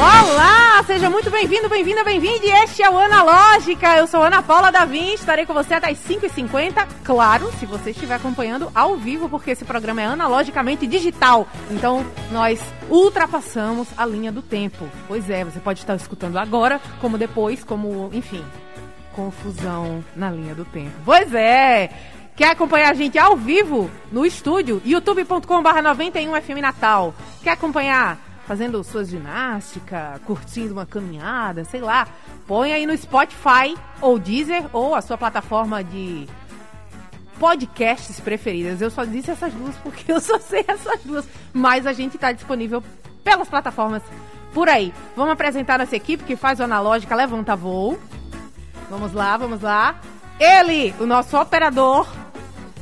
Olá, seja muito bem-vindo, bem-vinda, bem-vinde. Este é o Analógica. Eu sou Ana Paula Davim, estarei com você até as 5h50. Claro, se você estiver acompanhando ao vivo, porque esse programa é analogicamente digital. Então, nós ultrapassamos a linha do tempo. Pois é, você pode estar escutando agora, como depois, como, enfim, confusão na linha do tempo. Pois é! Quer acompanhar a gente ao vivo no estúdio? youtube.com/barra 91FM Natal. Quer acompanhar fazendo suas ginástica, curtindo uma caminhada, sei lá, põe aí no Spotify ou Deezer ou a sua plataforma de podcasts preferidas. Eu só disse essas duas porque eu só sei essas duas, mas a gente está disponível pelas plataformas por aí. Vamos apresentar nossa equipe que faz o Analógica Levanta Voo. Vamos lá, vamos lá. Ele, o nosso operador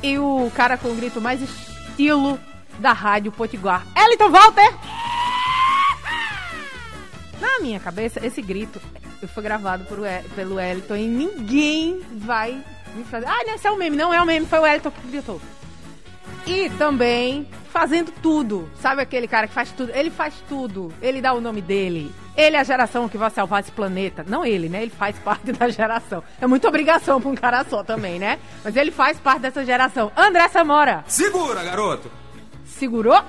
e o cara com o grito mais estilo da Rádio Potiguar, Eliton Walter. Minha cabeça, esse grito foi gravado por, pelo Elton e ninguém vai me fazer. Ah, não, esse é o meme. Não é o meme, foi o Elton que gritou. E também fazendo tudo. Sabe aquele cara que faz tudo? Ele faz tudo. Ele dá o nome dele. Ele é a geração que vai salvar esse planeta. Não ele, né? Ele faz parte da geração. É muita obrigação pra um cara só também, né? Mas ele faz parte dessa geração. André Samora. Segura, garoto! Segurou?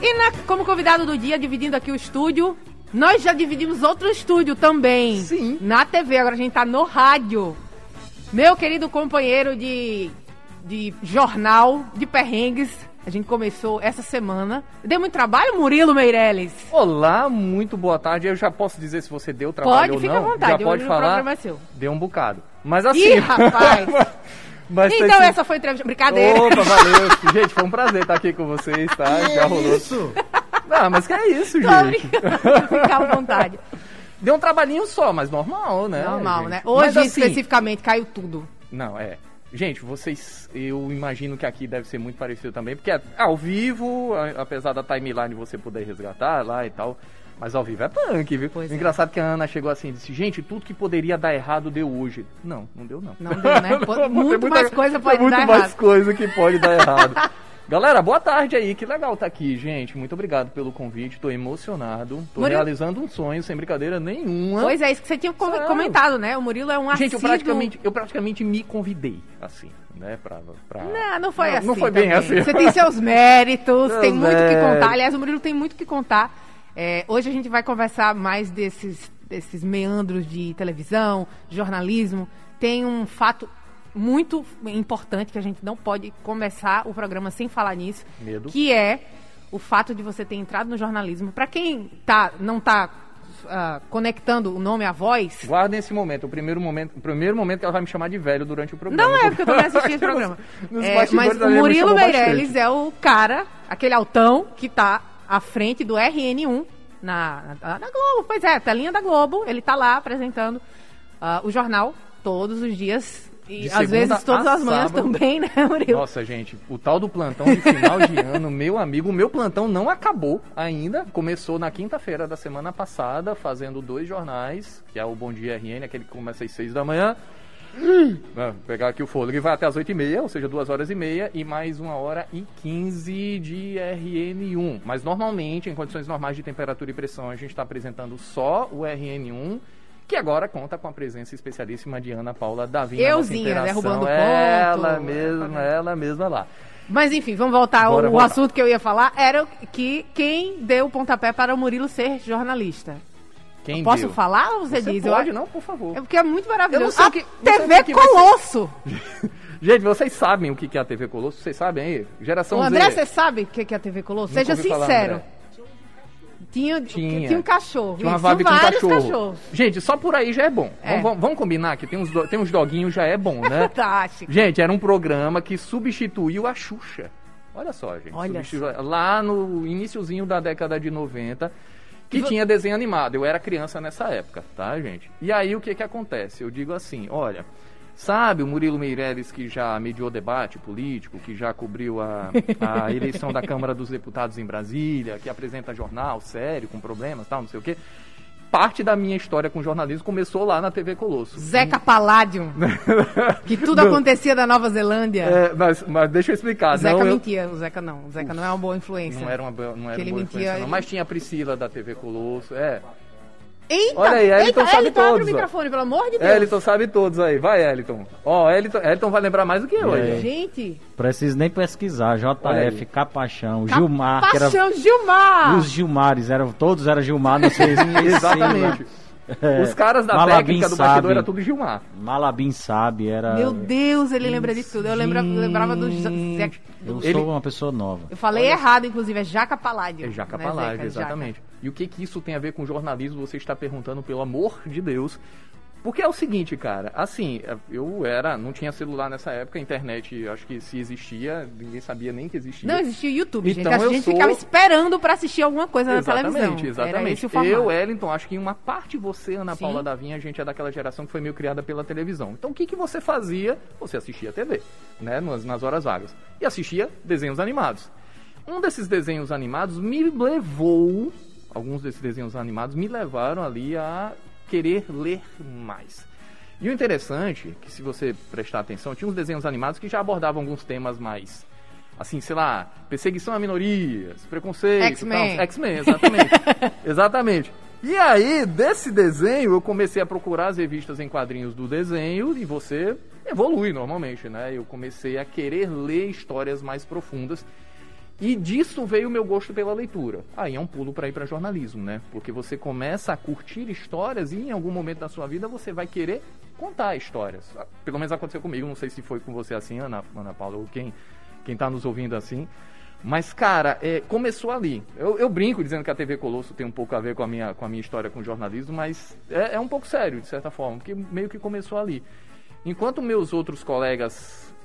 E na, como convidado do dia, dividindo aqui o estúdio, nós já dividimos outro estúdio também. Sim. Na TV, agora a gente tá no rádio. Meu querido companheiro de, de jornal, de perrengues, a gente começou essa semana. Deu muito trabalho, Murilo Meirelles? Olá, muito boa tarde. Eu já posso dizer se você deu trabalho pode, ou fica não? à vontade. Já pode falar. O programa é seu. Deu um bocado. Mas assim... Ih, rapaz! Mas tá então assim- essa foi a entrevista. Brincadeira. Opa, valeu. Gente, foi um prazer estar aqui com vocês, tá? Já rolou. Isso? Não, mas que é isso, gente? Fica à vontade. Deu um trabalhinho só, mas normal, né? Normal, gente? né? Mas Hoje, assim, especificamente, caiu tudo. Não, é. Gente, vocês, eu imagino que aqui deve ser muito parecido também, porque é ao vivo, apesar da timeline você poder resgatar lá e tal, mas ao vivo é punk, viu? Pois é. Engraçado que a Ana chegou assim e disse, gente, tudo que poderia dar errado deu hoje. Não, não deu não. Não deu, né? Muito muita- mais coisa pode muito dar mais errado. coisa que pode dar errado. Galera, boa tarde aí, que legal estar aqui, gente. Muito obrigado pelo convite, tô emocionado, tô Murilo- realizando um sonho sem brincadeira nenhuma. Pois é, isso que você tinha Sério? comentado, né? O Murilo é um Gente, eu praticamente, eu praticamente me convidei, assim, né, pra... pra... Não, não foi Não, assim. não foi bem também. assim. Você tem seus méritos, tem muito o que contar. Aliás, o Murilo tem muito o que contar. É, hoje a gente vai conversar mais desses, desses meandros de televisão, jornalismo. Tem um fato muito importante que a gente não pode começar o programa sem falar nisso, Medo. que é o fato de você ter entrado no jornalismo. Para quem tá, não está conectando o nome à voz, Guardem esse momento, o primeiro momento, o primeiro momento que ela vai me chamar de velho durante o programa. Não é, porque eu também assisti esse programa. É, mas o Murilo Meirelles é o cara, aquele altão, que tá à frente do RN1 na, na, na Globo. Pois é, telinha da Globo. Ele tá lá apresentando ah, o jornal todos os dias. E De às vezes todas as manhãs sábado. também, né, Murilo? Nossa, gente, o tal do plantão de final de ano, meu amigo, o meu plantão não acabou ainda. Começou na quinta-feira da semana passada, fazendo dois jornais, que é o Bom Dia RN, aquele que começa às seis da manhã. Ah, pegar aqui o fôlego e vai até às oito e meia, ou seja, duas horas e meia, e mais uma hora e quinze de RN1. Mas normalmente, em condições normais de temperatura e pressão, a gente está apresentando só o RN1, que agora conta com a presença especialíssima de Ana Paula Davi. Euzinha, interação. derrubando ponto. Ela mesma, ela mesma lá. Mas enfim, vamos voltar. Bora o, o voltar. assunto que eu ia falar era que quem deu o pontapé para o Murilo ser jornalista. Quem Posso deu? falar ou você, Você diz? Eu pode, acho- não, por favor. É porque é muito maravilhoso. Eu a o que- o TV que vai ser. Colosso! Gente, vocês sabem o que é a TV Colosso? Vocês sabem aí? Geração Ô, André, Z. você sabe o que é a TV Colosso? Nunca Seja falar, sincero. André. Tinha, Tinha. tinha um cachorro. Tinha uma vibe com vários cachorro. cachorros. Gente, só por aí já é bom. É. Vamos, vamos- combinar que tem uns, do- tem uns doguinhos já é bom, né? Fantástico. gente, era um programa que substituiu a Xuxa. Olha só, gente. Olha substituiu- Lá no iniciozinho da década de 90, que tinha desenho animado. Eu era criança nessa época, tá, gente? E aí o que que acontece? Eu digo assim, olha, Sabe, o Murilo Meirelles que já mediou debate político, que já cobriu a, a eleição da Câmara dos Deputados em Brasília, que apresenta jornal sério, com problemas tal, não sei o quê. Parte da minha história com jornalismo começou lá na TV Colosso. Zeca Paládio. que tudo acontecia da Nova Zelândia. É, mas, mas deixa eu explicar. Zeca não, eu- mentia, o Zeca não. O Zeca não é uma boa influência. Não era uma, boa- não era uma boa mentia, influência, não. ele- Mas tinha a Priscila da TV Colosso. É. Eita! Olha aí, Eliton eita, sabe Eliton, abre o todos, microfone, pelo amor de Deus. Eliton sabe todos aí. Vai, Eliton. Ó, Eliton, Eliton vai lembrar mais do que eu. É. aí. Gente, Preciso nem pesquisar. Olha. JF, Capachão, Gilmar, Paixão Gilmar! os Gilmares, eram, todos eram Gilmar, não sei se Exatamente. É, Os caras da Malabim técnica do sabe. bastidor era tudo Gilmar. Malabim sabe, era. Meu Deus, ele lembra de tudo. Eu lembra- lembrava do Zeca. Eu Ele- sou uma pessoa nova. Eu falei errado, inclusive, é Jaca Paládio. É Jaca né, Paládio? É Jaca. Exatamente. E o que que isso tem a ver com jornalismo? Você está perguntando, pelo amor de Deus. Porque é o seguinte, cara, assim, eu era, não tinha celular nessa época, a internet, acho que se existia, ninguém sabia nem que existia. Não existia o YouTube, gente. Então A eu gente sou- ficava esperando pra assistir alguma coisa na televisão. Exatamente, exatamente. Eu, Wellington, acho que em uma parte você, Ana Sim. Paula Davinha, a gente é daquela geração que foi meio criada pela televisão. Então o que, que você fazia? Você assistia TV, né? Nas, nas horas vagas. E assistia desenhos animados. Um desses desenhos animados me levou, alguns desses desenhos animados me levaram ali a querer ler mais. E o interessante, é que se você prestar atenção, tinha uns desenhos animados que já abordavam alguns temas mais, assim, sei lá, perseguição a minorias, preconceito, X-Men. X-Men, exatamente. exatamente. E aí, desse desenho, eu comecei a procurar as revistas em quadrinhos do desenho e você evolui normalmente, né? Eu comecei a querer ler histórias mais profundas e disso veio o meu gosto pela leitura. Aí é um pulo para ir para jornalismo, né? Porque você começa a curtir histórias e em algum momento da sua vida você vai querer contar histórias. Pelo menos aconteceu comigo, não sei se foi com você assim, Ana, Ana Paula, ou quem, quem tá nos ouvindo assim. Mas, cara, é, começou ali. Eu, eu brinco dizendo que a TV Colosso tem um pouco a ver com a minha, com a minha história com jornalismo, mas é, é um pouco sério, de certa forma, porque meio que começou ali. Enquanto meus outros colegas ah,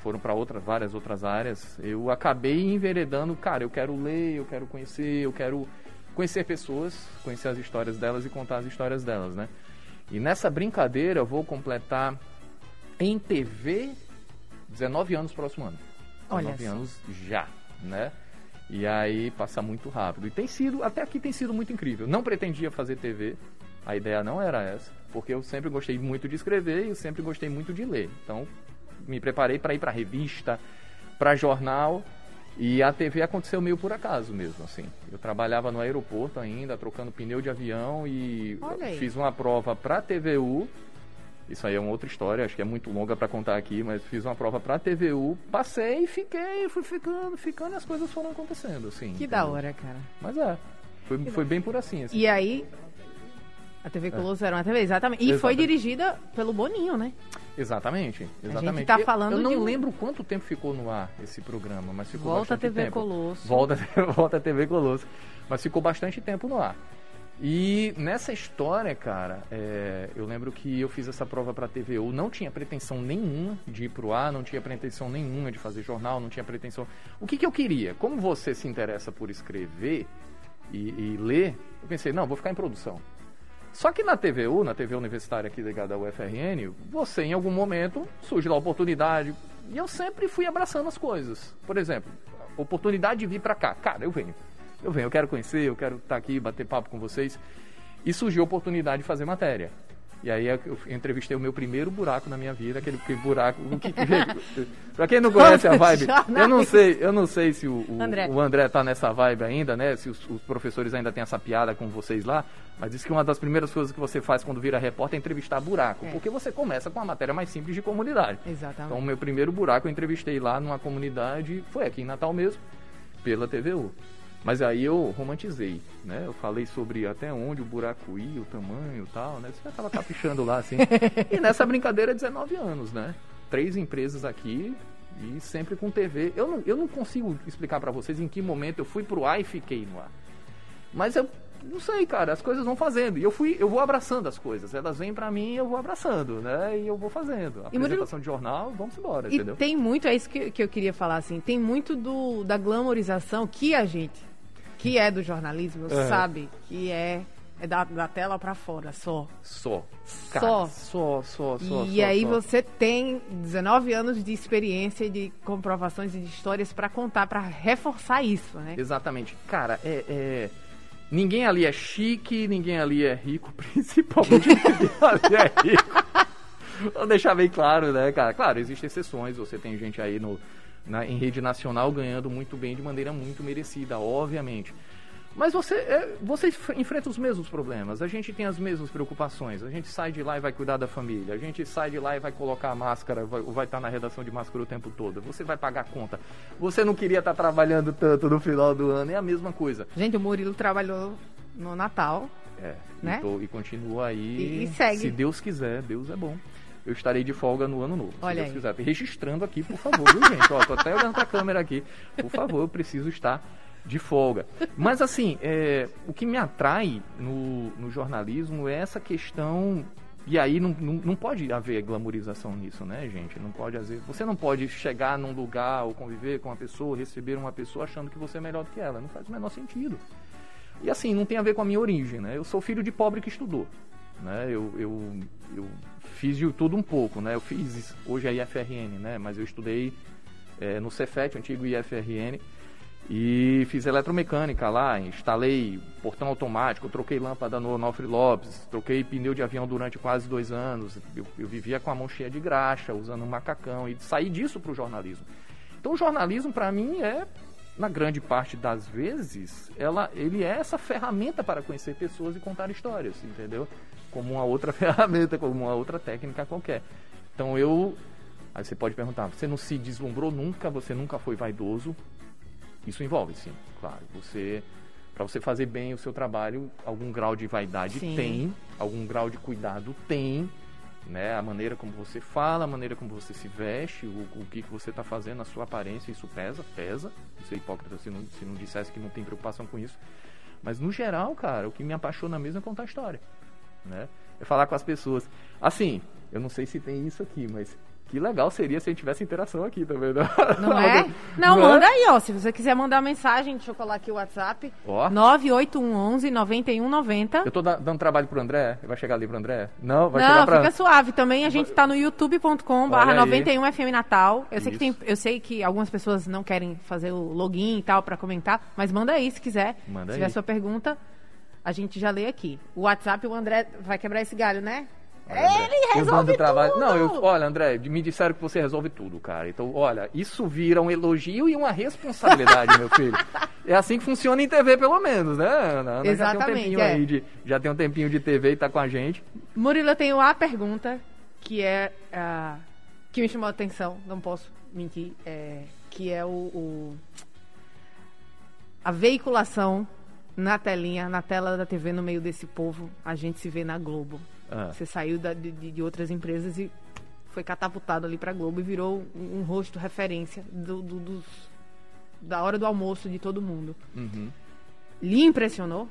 foram para outras, várias outras áreas, eu acabei enveredando, cara, eu quero ler, eu quero conhecer, eu quero conhecer pessoas, conhecer as histórias delas e contar as histórias delas, né? E nessa brincadeira eu vou completar em TV 19 anos próximo ano. Olha 19 só. anos já, né? E aí passa muito rápido. E tem sido, até aqui tem sido muito incrível. Não pretendia fazer TV, a ideia não era essa, porque eu sempre gostei muito de escrever e eu sempre gostei muito de ler. Então, me preparei para ir para revista, para jornal, e a TV aconteceu meio por acaso mesmo, assim. Eu trabalhava no aeroporto ainda, trocando pneu de avião e fiz uma prova para TVU. Isso aí é uma outra história, acho que é muito longa para contar aqui, mas fiz uma prova para TVU, passei, fiquei, fui ficando, ficando e as coisas foram acontecendo, assim. Que da entendeu? hora, cara. Mas é, foi, foi bem por assim, assim. E aí, a TV Colosso era uma TV, exatamente. E foi Exatamente. dirigida pelo Boninho, né? Exatamente, exatamente. tá Eu- falando Eu, não de lembro quanto tempo ficou no ar esse programa, mas ficou Volta a bastante TV tempo. Colosso. Volta, volta a TV Colosso. Mas ficou bastante tempo no ar. E nessa história, cara, é, eu lembro que eu fiz essa prova pra TVU, não tinha pretensão nenhuma de ir pro ar, não tinha pretensão nenhuma de fazer jornal, não tinha pretensão. O que, que eu queria? Como você se interessa por escrever e, e ler, eu pensei, não, vou ficar em produção. Só que na TVU, na TV universitária aqui ligada ao UFRN, você em algum momento surge lá a oportunidade. E eu sempre fui abraçando as coisas. Por exemplo, oportunidade de vir pra cá. Cara, eu venho. Eu venho, eu quero conhecer, eu quero estar aqui, bater papo com vocês. E surgiu a oportunidade de fazer matéria. E aí eu entrevistei o meu primeiro buraco na minha vida, aquele buraco. Que, pra quem não conhece a vibe, eu não sei, eu não sei se o, o, André. o André tá nessa vibe ainda, né? Se os, os professores ainda têm essa piada com vocês lá, mas diz que uma das primeiras coisas que você faz quando vira repórter é entrevistar buraco, É. porque você começa com a matéria mais simples de comunidade. Exatamente. Então, o meu primeiro buraco eu entrevistei lá numa comunidade, foi aqui em Natal mesmo, pela TVU. Mas aí eu romantizei, né? Eu falei sobre até onde o buraco ia, o tamanho e tal, né? Você já tava caprichando lá, assim. e nessa brincadeira, 19 anos, né? Três empresas aqui e sempre com TV. Eu não, eu não consigo explicar pra vocês em que momento eu fui pro ar e fiquei no ar. Mas eu não sei, cara, as coisas vão fazendo. E eu fui, eu vou abraçando as coisas. Elas vêm pra mim, eu vou abraçando, né? E eu vou fazendo. Murilo, Apresentação de jornal, vamos embora, E entendeu? tem muito, é isso que, que eu queria falar, assim, tem muito do, da glamorização que a gente, que é do jornalismo, sabe que é É da, da tela pra fora, só. Só. Só. Cara, só, só, só. e só, aí só. você tem 19 anos de experiência e de comprovações e de histórias pra contar, pra reforçar isso, né? Exatamente. Cara, é, é- Ninguém ali é chique, ninguém ali é rico, principalmente ninguém ali é rico. Vou deixar bem claro, né, cara? Claro, existem exceções. Você tem gente aí no, na- em rede nacional ganhando muito bem de maneira muito merecida, obviamente. Mas você, é, você enf- enfrenta os mesmos problemas, a gente tem as mesmas preocupações. A gente sai de lá e vai cuidar da família, a gente sai de lá e vai colocar a máscara, vai, vai estar na redação de máscara o tempo todo. Você vai pagar a conta. Você não queria estar trabalhando tanto no final do ano, é a mesma coisa. Gente, o Murilo trabalhou no Natal. É, Né? e, tô- e continua aí. E- e segue. Se Deus quiser, Deus é bom. Eu estarei de folga no ano novo. Olha se Deus aí. quiser. Registrando aqui, por favor, viu, gente? Ó, tô até olhando pra câmera aqui. Por favor, eu preciso estar de folga. Mas assim, é, o que me atrai no, no jornalismo é essa questão. E aí não, não, não pode haver glamorização nisso, né, gente? Não pode haver. Você não pode chegar num lugar ou conviver com uma pessoa, receber uma pessoa achando que você é melhor do que ela. Não faz o menor sentido. E assim, não tem a ver com a minha origem, né? Eu sou filho de pobre que estudou, né? Eu, eu, eu fiz de tudo um pouco, né? Eu fiz, hoje é IFRN, né? Mas eu estudei eh, no Cefet, antigo IFRN, e fiz eletromecânica lá, instalei portão automático, troquei lâmpada no Onofre Lopes, troquei pneu de avião durante quase dois anos. Eu, eu vivia com a mão cheia de graxa, usando um macacão, e saí disso para o jornalismo. Então o jornalismo, para mim, é na grande parte das vezes, ela, ele é essa ferramenta para conhecer pessoas e contar histórias, entendeu? Como uma outra ferramenta, como uma outra técnica qualquer. Então eu. Aí você pode perguntar, você não se deslumbrou nunca, você nunca foi vaidoso? Isso envolve, sim, claro. Você. Para você fazer bem o seu trabalho, algum grau de vaidade Sim. tem, algum grau de cuidado tem, né? A maneira como você fala, a maneira como você se veste, o, o que, que você está fazendo, a sua aparência, isso pesa, pesa. Não ser hipócrita se não, se não dissesse que não tem preocupação com isso. Mas no geral, cara, o que me apaixona mesmo é contar história, né? É falar com as pessoas. Assim, eu não sei se tem isso aqui, mas que legal seria se a gente tivesse interação aqui também, né? Não é? Não, é? manda aí, ó. Se você quiser mandar mensagem, deixa eu colar aqui o WhatsApp. Ó. 98111 9190. Eu tô da- dando trabalho pro André? Vai chegar ali pro André? Não, vai Não, chegar pra... fica suave. Também a gente tá no youtube.com barra Olha aí. 91 FM Natal. Eu sei, que tem, eu sei que algumas pessoas não querem fazer o login e tal pra comentar, mas manda aí se quiser. Manda se tiver aí. sua pergunta, a gente já lê aqui. O WhatsApp, o André vai quebrar esse galho, né? Olha, André, Ele resolve trabalho. tudo! Não, eu, olha, André, me disseram que você resolve tudo, cara. Então, olha, isso vira um elogio e uma responsabilidade, meu filho. É assim que funciona em TV, pelo menos, né, Ana? Ana já tem um Exatamente, tempinho é. aí de. Já tem um tempinho de TV e tá com a gente. Murilo, eu tenho a pergunta que é ah, que me chamou a atenção, não posso mentir, é, que é o, o- a veiculação na telinha, na tela da TV, no meio desse povo, a gente se vê na Globo. Ah. Você saiu da- de, de- outras empresas e foi catapultado ali pra Globo e virou um, um rosto referência do- do- dos- da hora do almoço de todo mundo. Uhum. Lhe impressionou?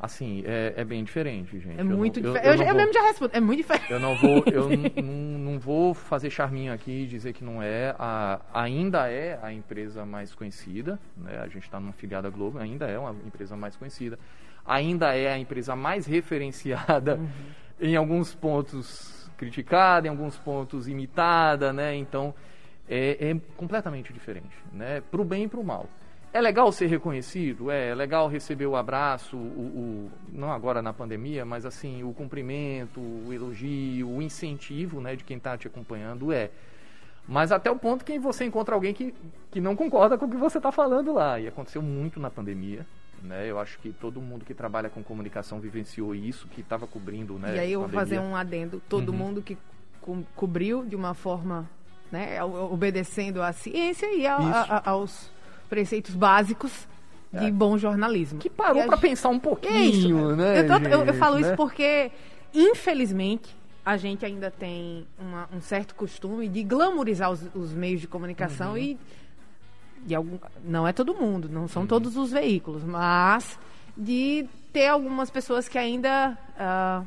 Assim, é, é bem diferente, gente. É Eu muito diferente. eu Eu, eu vou- mesmo já respondo. É muito diferente. Eu não vou, eu não vou fazer charminho aqui e dizer que não é. A, ainda é a empresa mais conhecida, né? A gente está numa filiada Globo, ainda é uma empresa mais conhecida. Ainda é a empresa mais referenciada, em alguns pontos criticada, em alguns pontos imitada, né? Então é, é completamente diferente, né? Para o bem e para o mal. É legal ser reconhecido, é, é legal receber o abraço, o, o- não agora na pandemia, mas assim, o cumprimento, o elogio, o incentivo né, de quem está te acompanhando, é. Mas até o ponto que você encontra alguém que, que não concorda com o que você está falando lá. E aconteceu muito na pandemia. Né? Eu acho que todo mundo que trabalha com comunicação vivenciou isso, que estava cobrindo. Né, E aí eu vou fazer um adendo. Todo Uhum. mundo que co- cobriu de uma forma, né, obedecendo à ciência e a- a- aos preceitos básicos de É. bom jornalismo. Que parou para gente- pensar um É pouquinho, né? eu, tô- eu- eu gente, falo né? isso porque, infelizmente, a gente ainda tem uma- um certo costume de glamorizar os, os meios de comunicação Uhum. e de algum, não é todo mundo, não são todos os veículos, mas de ter algumas pessoas que ainda ah,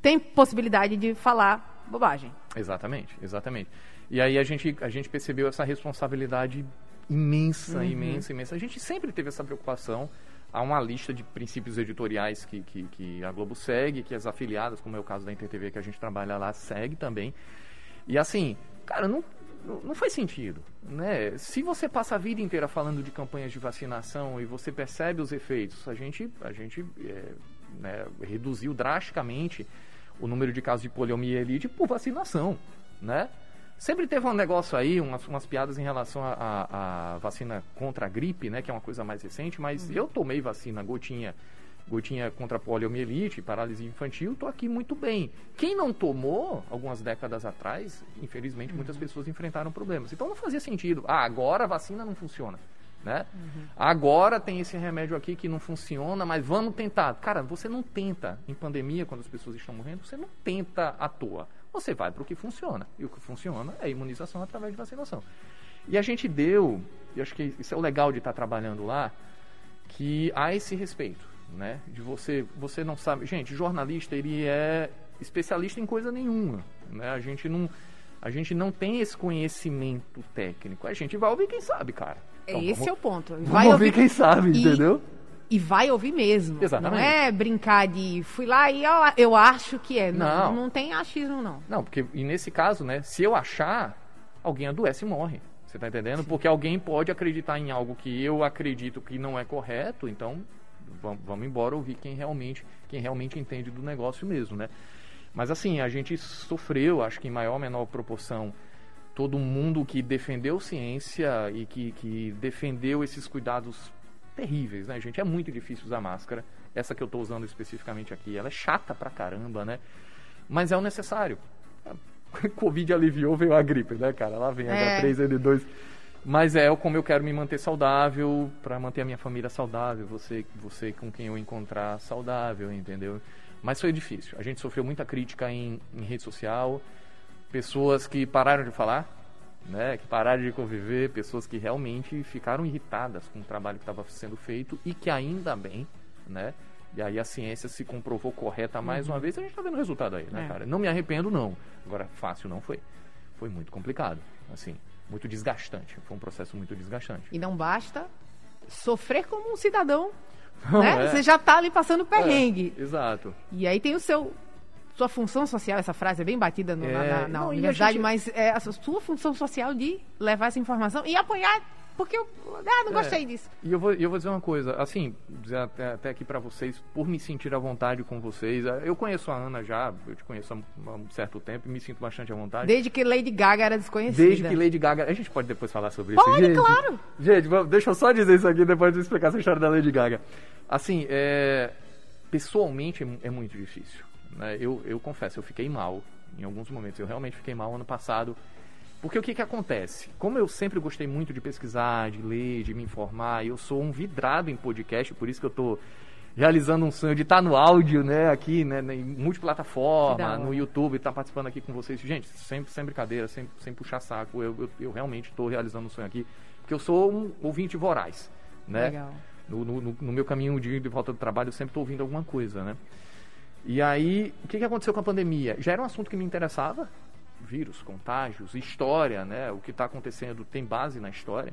têm possibilidade de falar bobagem. Exatamente, exatamente. E aí a gente, a gente percebeu essa responsabilidade imensa, Uhum. imensa, imensa. A gente sempre teve essa preocupação. há uma lista de princípios editoriais que, que, que, a Globo segue, que as afiliadas, como é o caso da InterTV que a gente trabalha lá, segue também. E assim, cara, não, não faz sentido, né? Se você passa a vida inteira falando de campanhas de vacinação e você percebe os efeitos, a gente, a gente é, né, reduziu drasticamente o número de casos de poliomielite por vacinação, né? Sempre teve um negócio aí, umas, umas piadas em relação à vacina contra a gripe, né? Que é uma coisa mais recente, mas uhum. eu tomei vacina gotinha, gotinha contra poliomielite, paralisia infantil, estou aqui muito bem. Quem não tomou, algumas décadas atrás, infelizmente, uhum. muitas pessoas enfrentaram problemas. Então não fazia sentido. Ah, agora a vacina não funciona. Né? Uhum. Agora tem esse remédio aqui que não funciona, mas vamos tentar. Cara, você não tenta em pandemia, quando as pessoas estão morrendo, você não tenta à toa você vai para o que funciona. E o que funciona é a imunização através de vacinação. E a gente deu, e acho que isso é o legal de estar trabalhando lá, que há esse respeito, né? De você, você não sabe, gente, jornalista ele é especialista em coisa nenhuma, né? A gente não, a gente não tem esse conhecimento técnico. A gente vai ouvir quem sabe, cara. Então, esse vamos, é o ponto. Vai ouvir, ouvir quem sabe, e, entendeu? E vai ouvir mesmo. Exatamente. Não é brincar de fui lá e eu, eu acho que é. Não, não, não tem achismo, não. Não, porque e nesse caso, né, se eu achar, alguém adoece e morre. Você tá entendendo? Sim. Porque alguém pode acreditar em algo que eu acredito que não é correto, então vamos, embora ouvir quem realmente, quem realmente entende do negócio mesmo, né? Mas assim, a gente sofreu, acho que em maior ou menor proporção, todo mundo que defendeu ciência e que, que defendeu esses cuidados terríveis, né, gente? É muito difícil usar máscara. Essa que eu estou usando especificamente aqui, ela é chata pra caramba, né? Mas é o necessário. Covid aliviou, veio a gripe, né, cara? Lá vem é. H3N2. Mas é como eu quero me manter saudável, para manter a minha família saudável, você, você com quem eu encontrar saudável, entendeu? Mas foi difícil. A gente sofreu muita crítica em, em rede social, pessoas que pararam de falar, né, que pararam de conviver, pessoas que realmente ficaram irritadas com o trabalho que estava sendo feito e que ainda bem, né? E aí a ciência se comprovou correta mais uhum. uma vez, a gente está vendo o resultado aí, né, é. cara? Não me arrependo, não. Agora, fácil não foi. Foi muito complicado, assim, muito desgastante. Foi um processo muito desgastante. E não basta sofrer como um cidadão, né? É. Você já está ali passando perrengue. É, exato. E aí tem o seu sua função social, essa frase é bem batida no, é, na, na, na não, universidade, gente... mas é a sua função social de levar essa informação e apoiar porque eu ah, não é. gostei é, disso. E eu vou, eu vou dizer uma coisa, assim, dizer até, até aqui para vocês, por me sentir à vontade com vocês. É, eu conheço a Ana já, eu te conheço há um certo tempo e me sinto bastante à vontade. Desde que Lady Gaga era desconhecida. Desde que Lady Gaga. A gente pode depois falar sobre pode, isso. Pode, claro. Gente, deixa eu só dizer isso aqui depois de explicar essa história da Lady Gaga. Assim, é, pessoalmente é muito difícil. Né? Eu, eu confesso, eu fiquei mal em alguns momentos. Eu realmente fiquei mal ano passado. Porque o que, que acontece? Como eu sempre gostei muito de pesquisar, de ler, de me informar, eu sou um vidrado em podcast, por isso que eu estou realizando um sonho de estar tá no áudio, né, aqui, né, em multiplataforma, no YouTube, estar tá participando aqui com vocês. Gente, sempre sem brincadeira, sem, sem puxar saco, eu, eu, eu realmente estou realizando um sonho aqui, porque eu sou um ouvinte voraz, né? Legal. No, no, no meu caminho de, de volta do trabalho, eu sempre estou ouvindo alguma coisa, né? E aí, o que, que aconteceu com a pandemia? Já era um assunto que me interessava, vírus, contágios, história, né? O que está acontecendo tem base na história.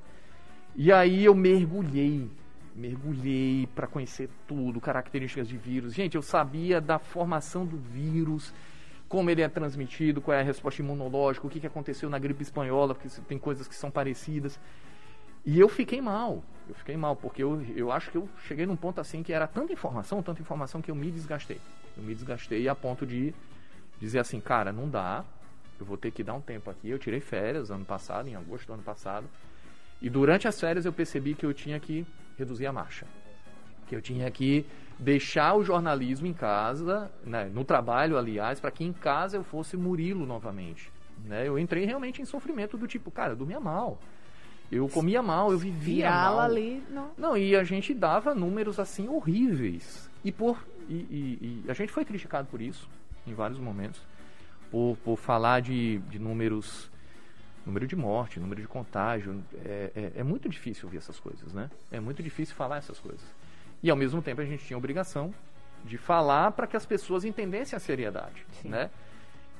E aí eu mergulhei, mergulhei para conhecer tudo, características de vírus. Gente, eu sabia da formação do vírus, como ele é transmitido, qual é a resposta imunológica, o que, que aconteceu na gripe espanhola, porque tem coisas que são parecidas. E eu fiquei mal, eu fiquei mal, porque eu, eu acho que eu cheguei num ponto assim que era tanta informação, tanta informação que eu me desgastei. Eu me desgastei a ponto de dizer assim, cara, não dá, eu vou ter que dar um tempo aqui. Eu tirei férias ano passado, em agosto do ano passado, e durante as férias eu percebi que eu tinha que reduzir a marcha. Que eu tinha que deixar o jornalismo em casa, né, no trabalho, aliás, para que em casa eu fosse Murilo novamente. Né? Eu entrei realmente em sofrimento do tipo, cara, eu dormia mal. Eu comia mal, eu vivia mal. ali, não. Não, e a gente dava números assim horríveis. E por e, e, e, a gente foi criticado por isso em vários momentos, por, por falar de, de números, número de morte, número de contágio. É, é, é muito difícil ouvir essas coisas, né? É muito difícil falar essas coisas. E ao mesmo tempo a gente tinha a obrigação de falar para que as pessoas entendessem a seriedade, Sim. né?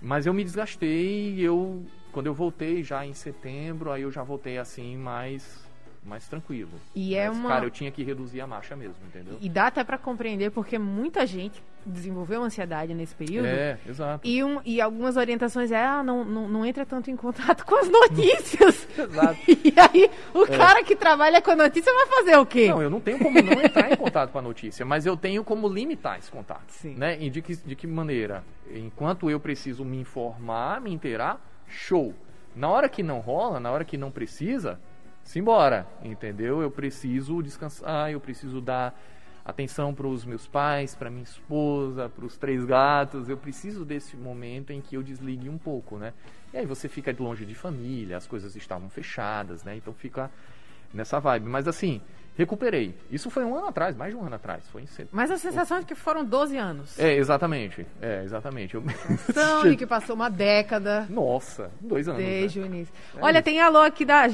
Mas eu me desgastei, eu quando eu voltei já em setembro, aí eu já voltei assim mais mais tranquilo. E é Mas, uma- Cara, eu tinha que reduzir a marcha mesmo, entendeu? E dá até pra compreender porque muita gente desenvolveu ansiedade nesse período. É, exato. E, um, e algumas orientações é, ah, não, não, não entra tanto em contato com as notícias. Exato. E aí, o cara que trabalha com a notícia vai fazer o quê? Não, eu não tenho como não entrar em contato com a notícia, mas eu tenho como limitar esse contato. Sim. Né? E de que, de que maneira? Enquanto eu preciso me informar, me inteirar, show. Na hora que não rola, na hora que não precisa, simbora, entendeu? Eu preciso descansar, eu preciso dar atenção para os meus pais, para minha esposa, para os três gatos. Eu preciso desse momento em que eu desligue um pouco, né? E aí você fica longe de família, as coisas estavam fechadas, né? Então fica nessa vibe. Mas assim, recuperei. Isso foi um ano atrás, mais de um ano atrás. Foi em Mas a sensação é de que foram 12 anos. É, exatamente. É, exatamente. Eu... Então, que passou uma década Nossa, dois anos. desde né? o início. É Olha, isso. tem alô aqui da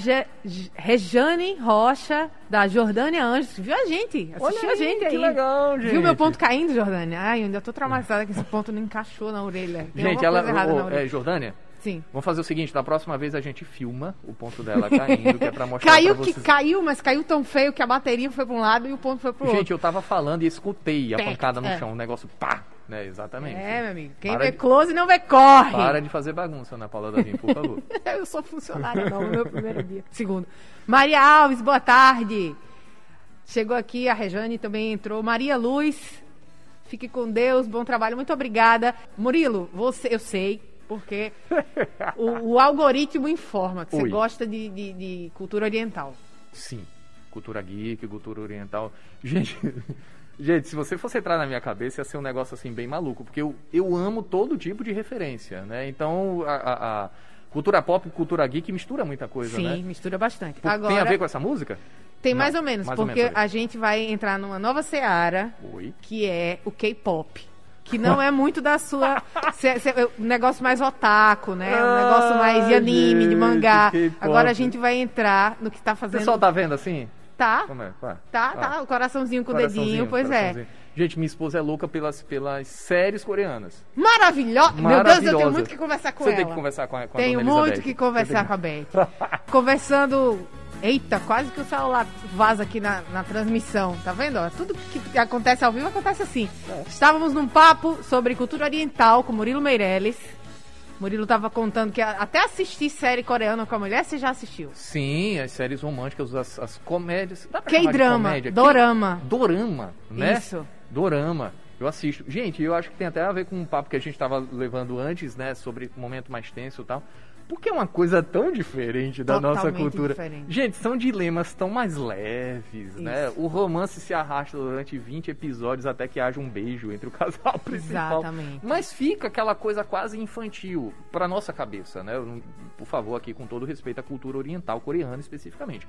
Rejane Rocha, da Jordânia Anjos. Viu a gente? Assistiu Olha a gente aí. que legal, gente. Viu meu ponto caindo, Jordânia? Ai, eu ainda tô traumatizada que esse ponto não encaixou na orelha. Tem Gente, ela. coisa errada ô, na orelha. é, Jordânia, Sim. vamos fazer o seguinte: da próxima vez a gente filma o ponto dela caindo, que é pra mostrar Caiu pra que vocês. caiu, mas caiu tão feio que a bateria foi pra um lado e o ponto foi pro Gente, outro. eu tava falando e escutei a pancada no é. chão, um negócio pá, né? Exatamente. É, meu amigo. Quem Para vê de- close não vê corre. Para de fazer bagunça, Ana Paula Davim, por favor. Eu sou funcionária não, no meu primeiro dia. Segundo. Maria Alves, boa tarde. Chegou aqui, a Rejane também entrou. Maria Luz, fique com Deus, bom trabalho, muito obrigada. Murilo, você, eu sei, porque o, o algoritmo informa que você Oi. gosta de, de- de cultura oriental. Sim. Cultura geek, cultura oriental. Gente, gente, se você fosse entrar na minha cabeça, ia ser um negócio assim bem maluco, porque eu, eu amo todo tipo de referência, né? Então, a, a- a cultura pop e cultura geek mistura muita coisa, Sim, né? mistura bastante. Por- Agora, Tem a ver com essa música? tem Não, mais ou menos, mais ou porque menos, a gente vai entrar numa nova seara Oi. que é o K-pop. Que não é muito da sua. cê- cê- um negócio mais otaku, né? Um Ah, negócio mais de anime, de gente, mangá. K-pop. Agora a gente vai entrar no que tá O fazendo. pessoal tá vendo assim? Tá, Como é? Tá, Vai. tá. O coraçãozinho com o dedinho, pois é. Gente, minha esposa é louca pelas, pelas séries coreanas. Maravilhosa! Meu Deus, eu tenho muito que conversar com Você ela. tem que conversar com a, com a Tenho muito Elizabeth. que conversar Você com a Beth. Conversando. Eita, quase que o celular vaza aqui na, na transmissão, tá vendo? ó? Tudo que acontece ao vivo acontece assim. É. Estávamos num papo sobre cultura oriental com Murilo Meirelles. Murilo tava contando que até assistir série coreana com a mulher, você já assistiu. Sim, as séries românticas, as, as comédias. K-drama, dorama. K- Dorama, né? Isso. Dorama. Eu assisto. Gente, eu acho que tem até a ver com um papo que a gente tava levando antes, né? Sobre o momento mais tenso e tal. Porque é uma coisa tão diferente da nossa Totalmente cultura. diferente. Gente, são dilemas tão mais leves, né? O romance se arrasta durante 20 episódios até que haja um beijo entre o casal principal. Exatamente. Mas fica aquela coisa quase infantil pra nossa cabeça, né? Por favor, aqui com todo respeito à cultura oriental coreana especificamente.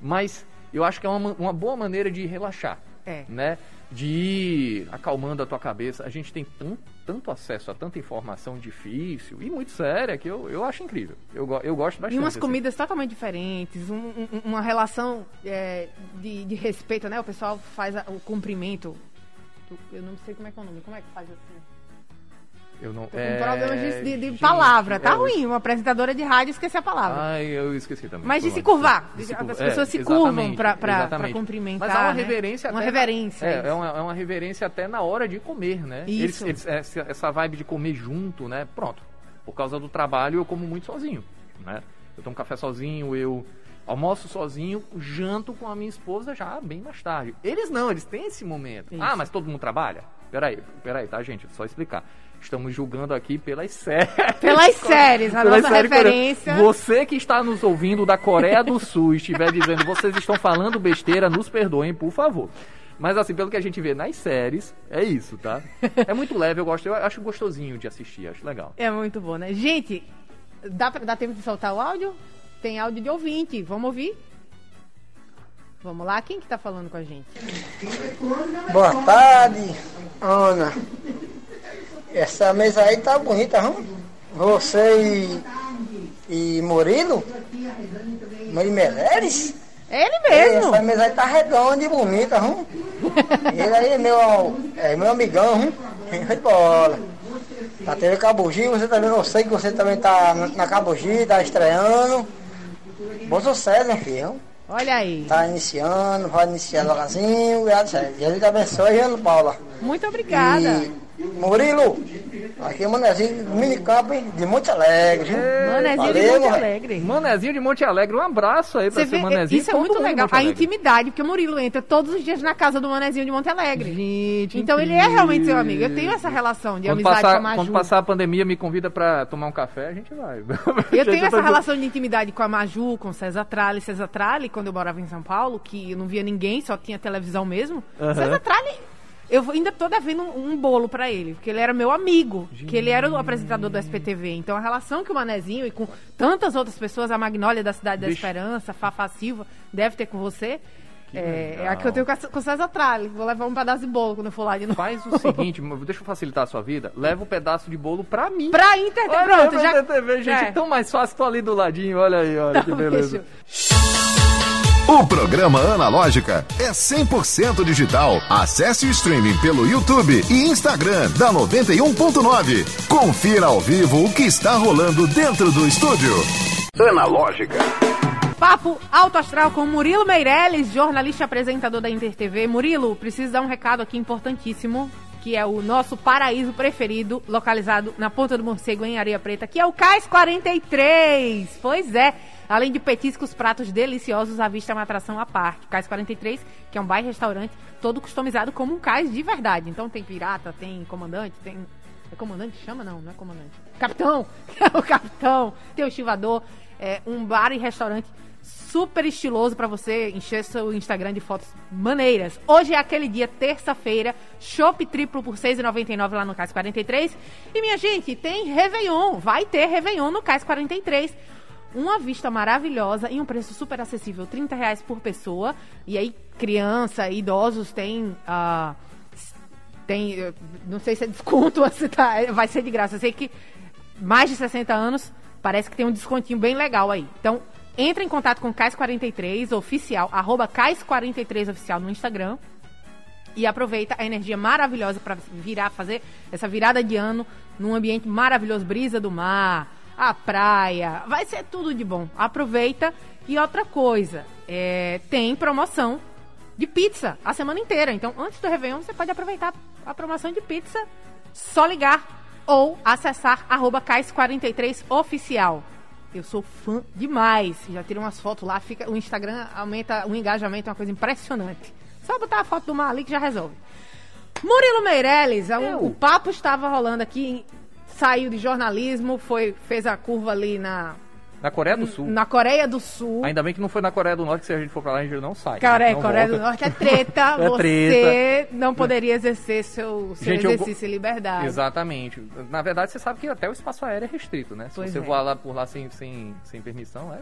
Mas eu acho que é uma, uma boa maneira de relaxar, É. né? De ir acalmando a tua cabeça. A gente tem tan- tanto acesso a tanta informação difícil e muito séria que eu, eu acho incrível. Eu, eu gosto bastante. E umas assim. comidas totalmente diferentes, um- um- uma relação é, de, de respeito, né? O pessoal faz a- o cumprimento. Eu não sei como é que é o nome. Como é que faz assim? Eu não, Tô com é, problemas de, de- de palavra. Tá é, ruim. Uma apresentadora de rádio esquecer a palavra. Ai, eu esqueci também. Mas de se curvar. De se As pessoas se exatamente, curvam pra- pra- exatamente. pra cumprimentar, Mas há uma né? reverência Uma até na- reverência, É, isso. é uma, é uma reverência até na hora de comer, né? Isso. Eles- eles- essa, essa vibe de comer junto, né? Pronto. Por causa do trabalho, eu como muito sozinho, né? Eu tomo café sozinho, eu almoço sozinho, janto com a minha esposa já bem mais tarde. Eles não, eles têm esse momento. Isso. Ah, mas todo mundo trabalha? Peraí, peraí, tá, gente? Só explicar. Estamos julgando aqui pelas séries. Pelas séries, a Pelas nossa séries referência. Você que está nos ouvindo da Coreia do Sul e estiver dizendo vocês estão falando besteira, nos perdoem, por favor. Mas assim, pelo que a gente vê nas séries, é isso, tá? É muito leve, eu gosto, eu acho gostosinho de assistir, acho legal. É muito bom, né? Gente, dá, pra, dá tempo de soltar o áudio? Tem áudio de ouvinte. Vamos ouvir? Vamos lá, quem que tá falando com a gente? Boa tarde, Ana. Essa mesa aí tá bonita, não? Você e, e Murilo? Murilo Meireles? É ele mesmo. Essa mesa aí tá redonda e bonita, não? Ele aí é meu, é meu amigão, não? Foi de bola. Na TV Cabugi, você também, eu sei que você também tá na, Cabugi, tá estreando. Bom sucesso, meu filho. Olha aí. Tá iniciando, vai iniciar obrigado, sério. Jesus te abençoe, Ana Paula. Muito obrigada. E Murilo, aqui é o Manezinho do Minicamp de Monte Alegre. viu? Manezinho de Valeu, Monte mano. Alegre. Manezinho de Monte Alegre, um abraço aí pra Você vê, Manezinho. isso é muito de legal. Monte A intimidade, porque o Murilo entra todos os dias na casa do Manezinho de Monte Alegre. Gente, Então ele é realmente seu amigo. Eu tenho essa relação de Quando amizade passar, com a Maju. quando passar a pandemia, me convida pra tomar um café, a gente vai. Eu tenho essa de- relação de intimidade com a Maju, com o César Tralli. César Tralli, quando eu morava em São Paulo, que eu não via ninguém, só tinha televisão mesmo. César Tralli, eu ainda tô devendo um, um bolo pra ele, porque ele era meu amigo, que ele era o apresentador do SPTV. Então a relação que o Manezinho e com tantas outras pessoas, a Magnólia da Cidade da Esperança, Fafá Silva, deve ter com você. Que É, é a que eu tenho com o César Tralli. Vou levar um pedaço de bolo quando eu for lá de novo. Faz o seguinte, deixa eu facilitar a sua vida. Leva um pedaço de bolo pra mim. Pra Inter, Olha, pronto, já. TV, gente, É. tão mais fácil, tô ali do ladinho, olha aí, olha que Então, beleza. deixa- O programa Analógica é 100% digital. Acesse o streaming pelo YouTube e Instagram da 91.9. Confira ao vivo o que está rolando dentro do estúdio. Analógica. Papo Alto Astral com Murilo Meirelles, jornalista e apresentador da Inter TV. Murilo, preciso dar um recado aqui importantíssimo, que é o nosso paraíso preferido, localizado na Ponta do Morcego, em Areia Preta, que é o Cais 43. Pois é, além de petiscos, pratos deliciosos, a vista é uma atração à parte. Cais 43, que é um bairro-restaurante todo customizado como um cais de verdade. Então tem pirata, tem comandante, tem... É comandante? Chama não, não é comandante. Capitão! É o capitão. Tem o estivador. É um bar e restaurante super estiloso pra você encher seu Instagram de fotos maneiras. Hoje é aquele dia, terça-feira, chopp triplo por R$ 6,99 lá no Cais 43. E minha gente, tem Réveillon, vai ter Réveillon no Cais 43. Uma vista maravilhosa e um preço super acessível, 30 reais por pessoa. E aí, criança, idosos têm... ah, tem, não sei se é desconto ou se tá, vai ser de graça. Eu sei que mais de 60 anos parece que tem um descontinho bem legal aí. Então, entre em contato com o Cais43 oficial, arroba Cais43 oficial no Instagram. E aproveita a energia maravilhosa para virar, fazer essa virada de ano num ambiente maravilhoso, brisa do mar, a praia, vai ser tudo de bom. Aproveita. E outra coisa, é, tem promoção de pizza a semana inteira. Então, antes do Réveillon, você pode aproveitar a promoção de pizza, só ligar ou acessar arroba Cais43 oficial. Eu sou fã demais. Já tirei umas fotos lá, fica, o Instagram aumenta o engajamento, é uma coisa impressionante. Só botar a foto do mar ali que já resolve. Murilo Meirelles, o, Eu. o papo estava rolando aqui, saiu de jornalismo, foi, fez a curva ali na, Na Coreia do Sul. na Coreia do Sul. Ainda bem que não foi na Coreia do Norte, que se a gente for pra lá, a gente não sai. Cara, né? é, Não Coreia do volta. Norte é treta. É você treta. não poderia exercer seu, seu Gente, eu exercício em liberdade. Exatamente. Na verdade, você sabe que até o espaço aéreo é restrito, né? Se Pois você é. voar lá por lá sem, sem, sem permissão, é,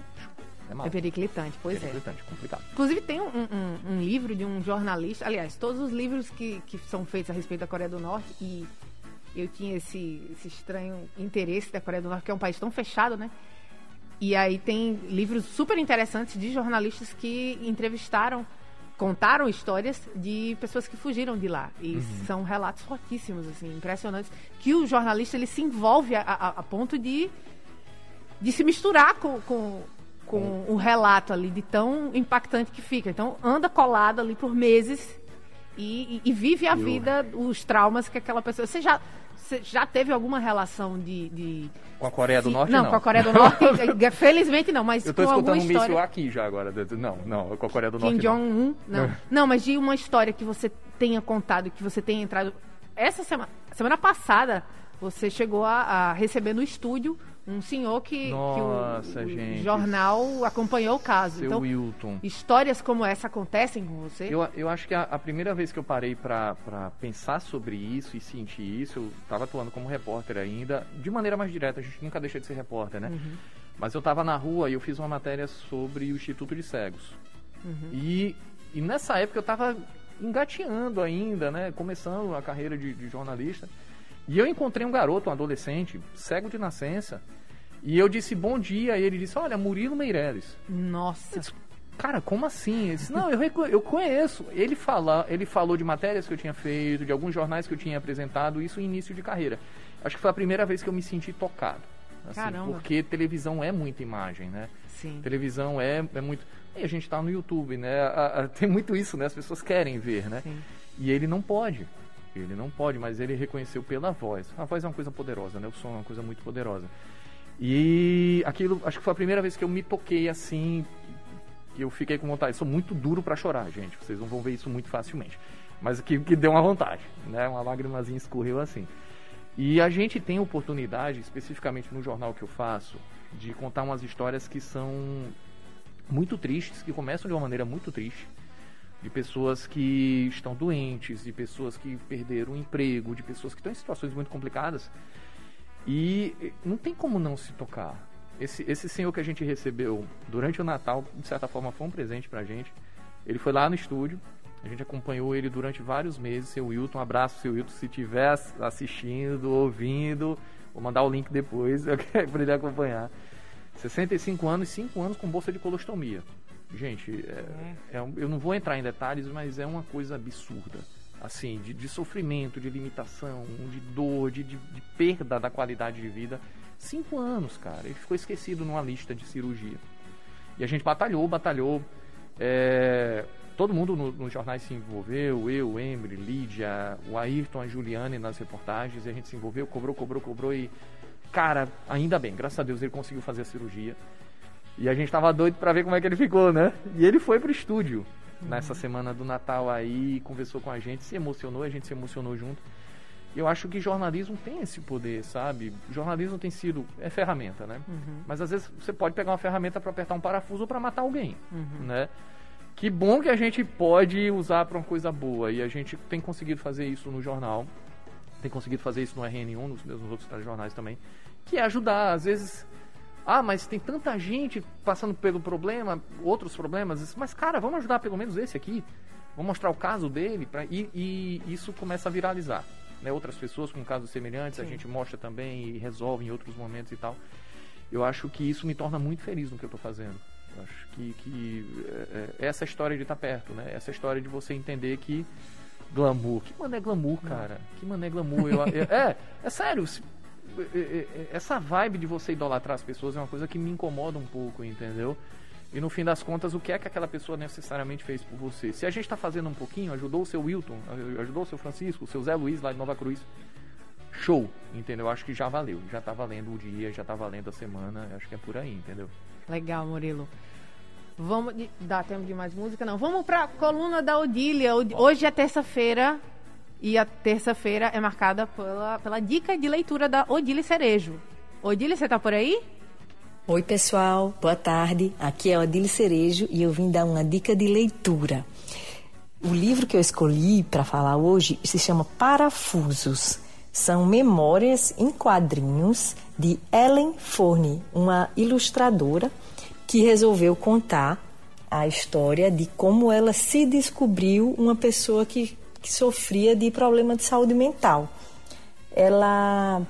é mal. É periclitante, pois é. Periclitante, complicado. Inclusive tem um, um- um livro de um jornalista, aliás, todos os livros que, que são feitos a respeito da Coreia do Norte e eu tinha esse, esse estranho interesse da Coreia do Norte, que é um país tão fechado, né? E aí tem livros super interessantes de jornalistas que entrevistaram, contaram histórias de pessoas que fugiram de lá. E são relatos fortíssimos, assim, impressionantes, que o jornalista ele se envolve a, a- a ponto de de se misturar com, com, com o relato ali, de tão impactante que fica. Então, anda colado ali por meses e, e- e vive a vida, os traumas que aquela pessoa. Você já, você já teve alguma relação de. de- Com a Coreia do Norte, não, não. com a Coreia do Norte, eh, felizmente não, mas Eu tô com alguma escutando um míssil história. aqui já agora. Não, não, com a Coreia do Kim Norte. não. Jong-un, não. Não, mas de uma história que você tenha contado, que você tenha entrado. Essa semana, semana passada, você chegou a, a receber no estúdio um senhor que, Nossa, que o, o gente. jornal acompanhou o caso. Seu então, Wilton. histórias como essa acontecem com você? Eu, eu acho que a, a primeira vez que eu parei pra pensar sobre isso e sentir isso, eu tava atuando como repórter ainda, de maneira mais direta, a gente nunca deixa de ser repórter, né? Uhum. Mas eu tava na rua e eu fiz uma matéria sobre o Instituto de Cegos. Uhum. E, e nessa época eu tava engateando ainda, né? Começando a carreira de, de jornalista. E eu encontrei um garoto, um adolescente, cego de nascença. E eu disse bom dia, e ele disse: Olha, Murilo Meirelles. Nossa. Cara, como assim? Ele disse, não, eu, eu conheço. Ele, fala, ele falou de matérias que eu tinha feito, de alguns jornais que eu tinha apresentado, isso no início de carreira. Acho que foi a primeira vez que eu me senti tocado. assim, Caramba. porque televisão é muita imagem, né? Sim. Televisão é, é muito. E a gente tá no YouTube, né? A- a- tem muito isso, né? As pessoas querem ver, né? Sim. E ele não pode. Ele não pode, mas ele reconheceu pela voz. A voz é uma coisa poderosa, né? O som é uma coisa muito poderosa. E aquilo, acho que foi a primeira vez que eu me toquei assim, que eu fiquei com vontade. Eu sou muito duro pra chorar, gente. Vocês não vão ver isso muito facilmente. Mas que, que deu uma vontade, né? Uma lágrimazinha escorreu assim. E a gente tem oportunidade, especificamente no jornal que eu faço, de contar umas histórias que são muito tristes, que começam de uma maneira muito triste, de pessoas que estão doentes, de pessoas que perderam o emprego, de pessoas que estão em situações muito complicadas. E eh, não tem como não se tocar. Esse, esse senhor que a gente recebeu durante o Natal, de certa forma, foi um presente pra gente. Ele foi lá no estúdio, a gente acompanhou ele durante vários meses. Seu Wilton, um abraço, seu Wilton, se estiver ass- assistindo, ouvindo, vou mandar o link depois para ele acompanhar. 65 anos, 5 anos com bolsa de colostomia. Gente, é- é um- eu não vou entrar em detalhes, mas é uma coisa absurda. Assim, de, de sofrimento, de limitação, de dor, de, de- de perda da qualidade de vida. Cinco anos, cara. Ele ficou esquecido numa lista de cirurgia. E a gente batalhou, batalhou. É, todo mundo no- nos jornais se envolveu, eu, o Emily, Lídia, o Ayrton, a Juliane nas reportagens, e a gente se envolveu, cobrou, cobrou, cobrou e. Cara, ainda bem, graças a Deus ele conseguiu fazer a cirurgia. E a gente tava doido pra ver como é que ele ficou, né? E ele foi pro estúdio nessa semana do Natal aí, conversou com a gente, se emocionou, a gente se emocionou junto. Eu acho que jornalismo tem esse poder, sabe? Jornalismo tem sido. É ferramenta, né? Mas às vezes você pode pegar uma ferramenta para apertar um parafuso ou para matar alguém, né? Que bom que a gente pode usar para uma coisa boa e a gente tem conseguido fazer isso no jornal, tem conseguido fazer isso no RN1, nos meus outros jornais também, que é ajudar. Às vezes, ah, mas tem tanta gente passando pelo problema, outros problemas, mas cara, vamos ajudar pelo menos esse aqui. Vamos mostrar o caso dele pra, e, e isso começa a viralizar. Né? Outras pessoas com casos semelhantes a gente mostra também e resolve em outros momentos e tal. Eu acho que isso me torna muito feliz no que eu estou fazendo. Eu acho que, que é, é essa história de estar perto, né? Essa história de você entender que glamour, que mané glamour, cara? Que mané glamour? Eu, eu- é, é sério. se- essa vibe de você idolatrar as pessoas é uma coisa que me incomoda um pouco, entendeu? E no fim das contas, o que é que aquela pessoa necessariamente fez por você? Se a gente está fazendo um pouquinho, ajudou o seu Wilton, ajudou o seu Francisco, o seu Zé Luiz lá de Nova Cruz, show, entendeu? Acho que já valeu, já tá valendo o dia, já tá valendo a semana, acho que é por aí, entendeu? Legal, Murilo. Vamos. de- Dá tempo de mais música? Não. Vamos pra coluna da Odília. Od- Hoje é terça-feira. E a terça-feira é marcada pela, pela dica de leitura da Odília Cerejo. Odília, você tá por aí? Oi, pessoal, boa tarde. Aqui é Odile Cerejo e eu vim dar uma dica de leitura. O livro que eu escolhi para falar hoje se chama Parafusos. São memórias em quadrinhos de Ellen Forney, uma ilustradora que resolveu contar a história de como ela se descobriu uma pessoa que, que sofria de problema de saúde mental. Ela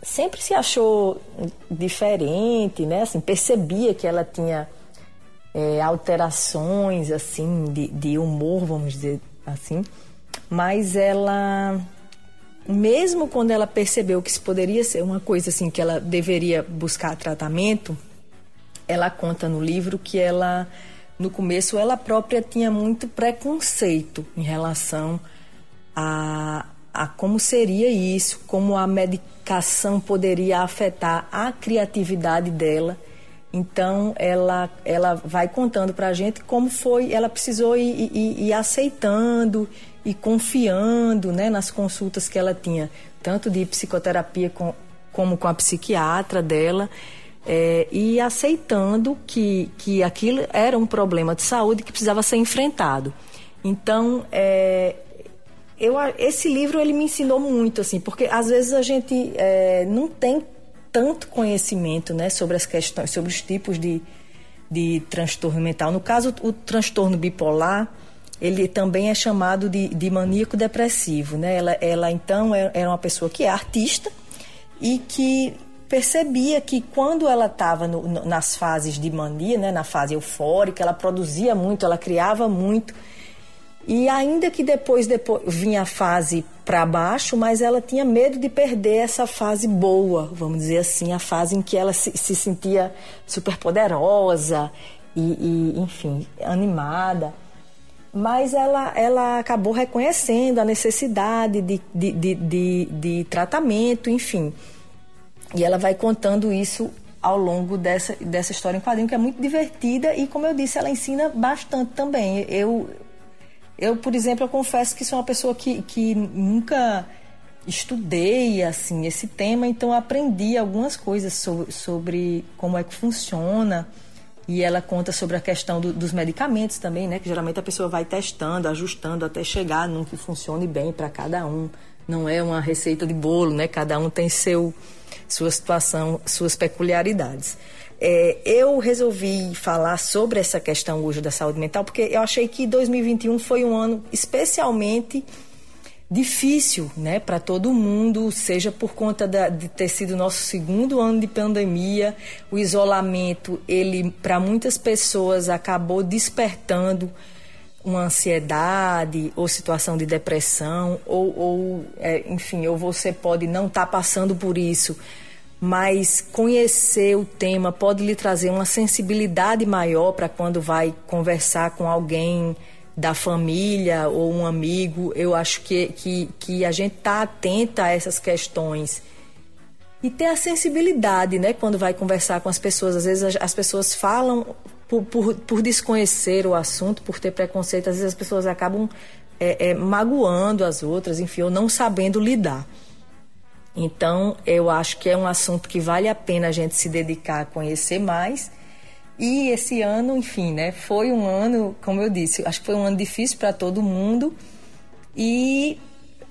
sempre se achou diferente, né? Assim, percebia que ela tinha é, alterações assim de, de humor, vamos dizer assim, mas ela mesmo quando ela percebeu que isso poderia ser uma coisa assim que ela deveria buscar tratamento, ela conta no livro que ela no começo ela própria tinha muito preconceito em relação a, a como seria isso, como a medicação poderia afetar a criatividade dela. Então ela, ela vai contando para a gente como foi, ela precisou ir, ir, ir aceitando e confiando né, nas consultas que ela tinha, tanto de psicoterapia com, como com a psiquiatra dela, é, e aceitando que, que aquilo era um problema de saúde que precisava ser enfrentado. Então, é, eu, esse livro ele me ensinou muito, assim, porque às vezes a gente é, não tem tanto conhecimento né, sobre as questões, sobre os tipos de, de transtorno mental. No caso, o transtorno bipolar, ele também é chamado de, de maníaco depressivo. Né? Ela, ela, então, era uma pessoa que é artista e que percebia que quando ela estava nas fases de mania, né, na fase eufórica, ela produzia muito, ela criava muito. E ainda que depois, depois vinha a fase para baixo, mas ela tinha medo de perder essa fase boa, vamos dizer assim, a fase em que ela se, se sentia super poderosa e, e, enfim, animada. Mas ela, ela acabou reconhecendo a necessidade de, de, de, de, de tratamento, enfim. E ela vai contando isso ao longo dessa, dessa história em quadrinho, que é muito divertida e, como eu disse, ela ensina bastante também. Eu, eu por exemplo, eu confesso que sou uma pessoa que, que nunca estudei assim esse tema, então aprendi algumas coisas sobre, sobre como é que funciona. E ela conta sobre a questão do, dos medicamentos também, né? Que geralmente a pessoa vai testando, ajustando até chegar num que funcione bem para cada um. Não é uma receita de bolo, né? Cada um tem seu sua situação, suas peculiaridades. É, eu resolvi falar sobre essa questão hoje da saúde mental porque eu achei que 2021 foi um ano especialmente difícil né, para todo mundo, seja por conta da, de ter sido nosso segundo ano de pandemia, o isolamento, ele para muitas pessoas acabou despertando uma ansiedade ou situação de depressão ou, ou é, enfim, ou você pode não estar tá passando por isso, mas conhecer o tema pode lhe trazer uma sensibilidade maior para quando vai conversar com alguém da família ou um amigo. Eu acho que, que, que a gente está atenta a essas questões e ter a sensibilidade, né, quando vai conversar com as pessoas. Às vezes as, as pessoas falam por, por, por, desconhecer o assunto, por ter preconceito, às vezes as pessoas acabam é, é, magoando as outras, enfim, ou não sabendo lidar. Então, eu acho que é um assunto que vale a pena a gente se dedicar a conhecer mais. E esse ano, enfim, né, foi um ano, como eu disse, acho que foi um ano difícil para todo mundo. E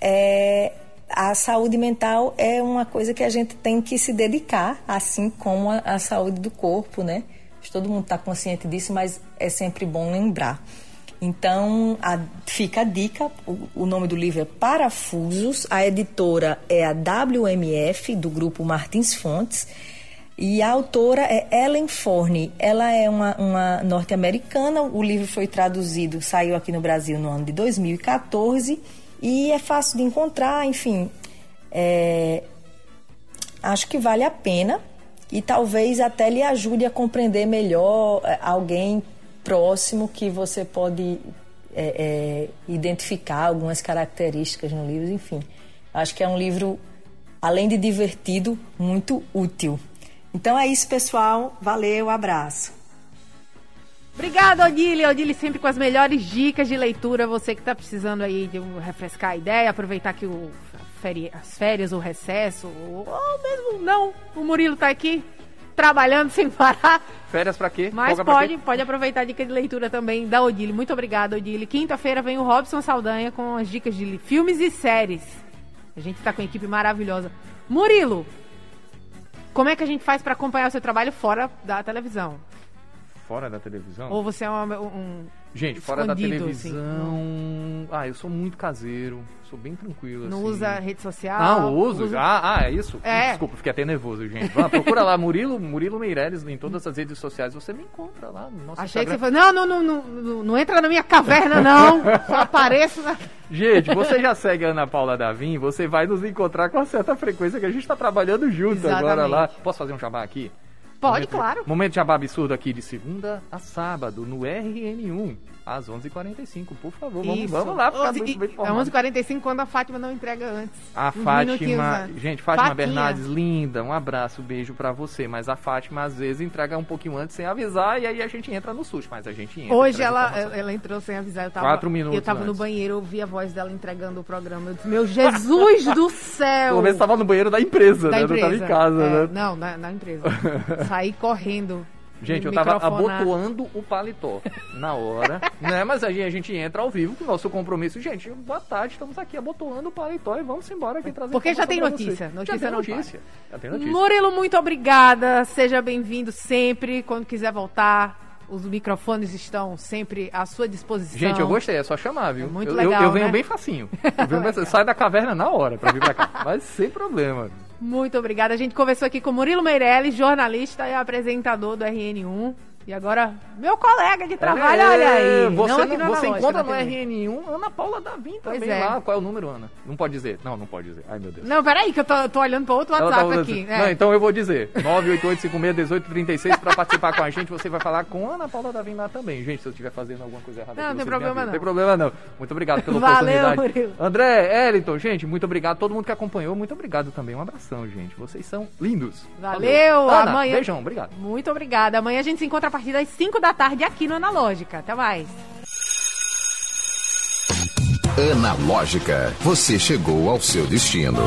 é, a saúde mental é uma coisa que a gente tem que se dedicar, assim como a, a saúde do corpo, né? Todo mundo está consciente disso, mas é sempre bom lembrar. Então, a, fica a dica: o, o, nome do livro é Parafusos, a editora é a WMF, do grupo Martins Fontes, e a autora é Ellen Forney. Ela é uma, uma norte-americana, o livro foi traduzido, saiu aqui no Brasil no ano de 2014 e é fácil de encontrar, enfim. É, acho que vale a pena e talvez até lhe ajude a compreender melhor é, alguém próximo que você pode é, é, identificar algumas características no livro, enfim. Acho que é um livro, além de divertido, muito útil. Então é isso, pessoal. Valeu, abraço. Obrigada, Odile. Odile sempre com as melhores dicas de leitura. Você que está precisando aí de refrescar a ideia, aproveitar que o as férias, o recesso, ou, ou mesmo não, o Murilo está aqui trabalhando sem parar. Férias para quê? Mas pode, pode aproveitar a dica de leitura também da Odile. Muito obrigada, Odile. Quinta-feira vem o Robson Saldanha com as dicas de filmes e séries. A gente está com uma equipe maravilhosa. Murilo, como é que a gente faz para acompanhar o seu trabalho fora da televisão? Fora da televisão? Ou você é um. Gente, fora da televisão. Assim. Ah, eu sou muito caseiro sou bem tranquilo. Não assim. usa rede social? Não, uso. Usa... Ah, ah, é isso? É. Desculpa, fiquei até nervoso, gente. procura lá, Murilo, Murilo Meirelles em todas as redes sociais. Você me encontra lá no nosso Achei Instagram. que você falou, não, não, não, não, não entra na minha caverna, não. Só apareço na... Gente, você já segue a Ana Paula Davim, você vai nos encontrar com certa frequência que a gente está trabalhando junto Exatamente. agora lá. Posso fazer um jabá aqui? Pode, momento, claro. Momento de absurdo aqui de segunda a sábado no RN1 às 11h45, por favor. Vamos, vamos lá, ficar muito bem É 11h45 quando a Fátima não entrega antes. A Fátima, gente, Fátima Fatinha. Bernardes, linda, um abraço, um beijo para você. Mas a Fátima às vezes entrega um pouquinho antes sem avisar e aí a gente entra no susto, mas a gente entra. Hoje ela, ela entrou sem avisar. Eu tava, Quatro minutos Eu tava antes. no banheiro, eu ouvi a voz dela entregando o programa. Eu disse, meu Jesus do céu! Pelo menos tava no banheiro da empresa, da né? Empresa. Não tava em casa, é, né? Não, na, na empresa. Saí correndo. Gente, eu tava abotoando o paletó na hora, né? Mas aí a gente entra ao vivo com o nosso compromisso. Gente, boa tarde, estamos aqui abotoando o paletó e vamos embora aqui trazer Porque já tem notícia. Notícia já não notícia. Já tem notícia. Murilo, muito obrigada. Seja bem-vindo sempre. Quando quiser voltar, os microfones estão sempre à sua disposição. Gente, eu gostei, é só chamar, viu? É muito eu, legal, eu, eu venho né? bem facinho. Eu venho da caverna na hora pra vir pra cá. Mas sem problema. Muito obrigada. A gente conversou aqui com Murilo Meirelles, jornalista e apresentador do RN1. E agora, meu colega de trabalho, É, olha aí. Você, não não- no você encontra na no TV. RN1 Ana Paula Davim Pois também é. lá. Qual é o número, Ana? Não pode dizer. Não, não pode dizer. Ai, meu Deus. Não, peraí, que eu tô, tô olhando para outro Ela WhatsApp tá- aqui. Não, É. então eu vou dizer. 988561836 para participar com a gente. Você vai falar com Ana Paula Davim lá também. Gente, se eu estiver fazendo alguma coisa errada Não, aqui, tem problema avisa. não. Tem problema não. Muito obrigado pela Valeu, oportunidade. Murilo. André, Eliton, gente, muito obrigado. Todo mundo que acompanhou, muito obrigado também. Um abração, gente. Vocês são lindos. Valeu, Ana, amanhã- Beijão, obrigado. Muito obrigada. Amanhã a gente se encontra partir das 5 da tarde aqui no Analógica. Até mais. Analógica, você chegou ao seu destino.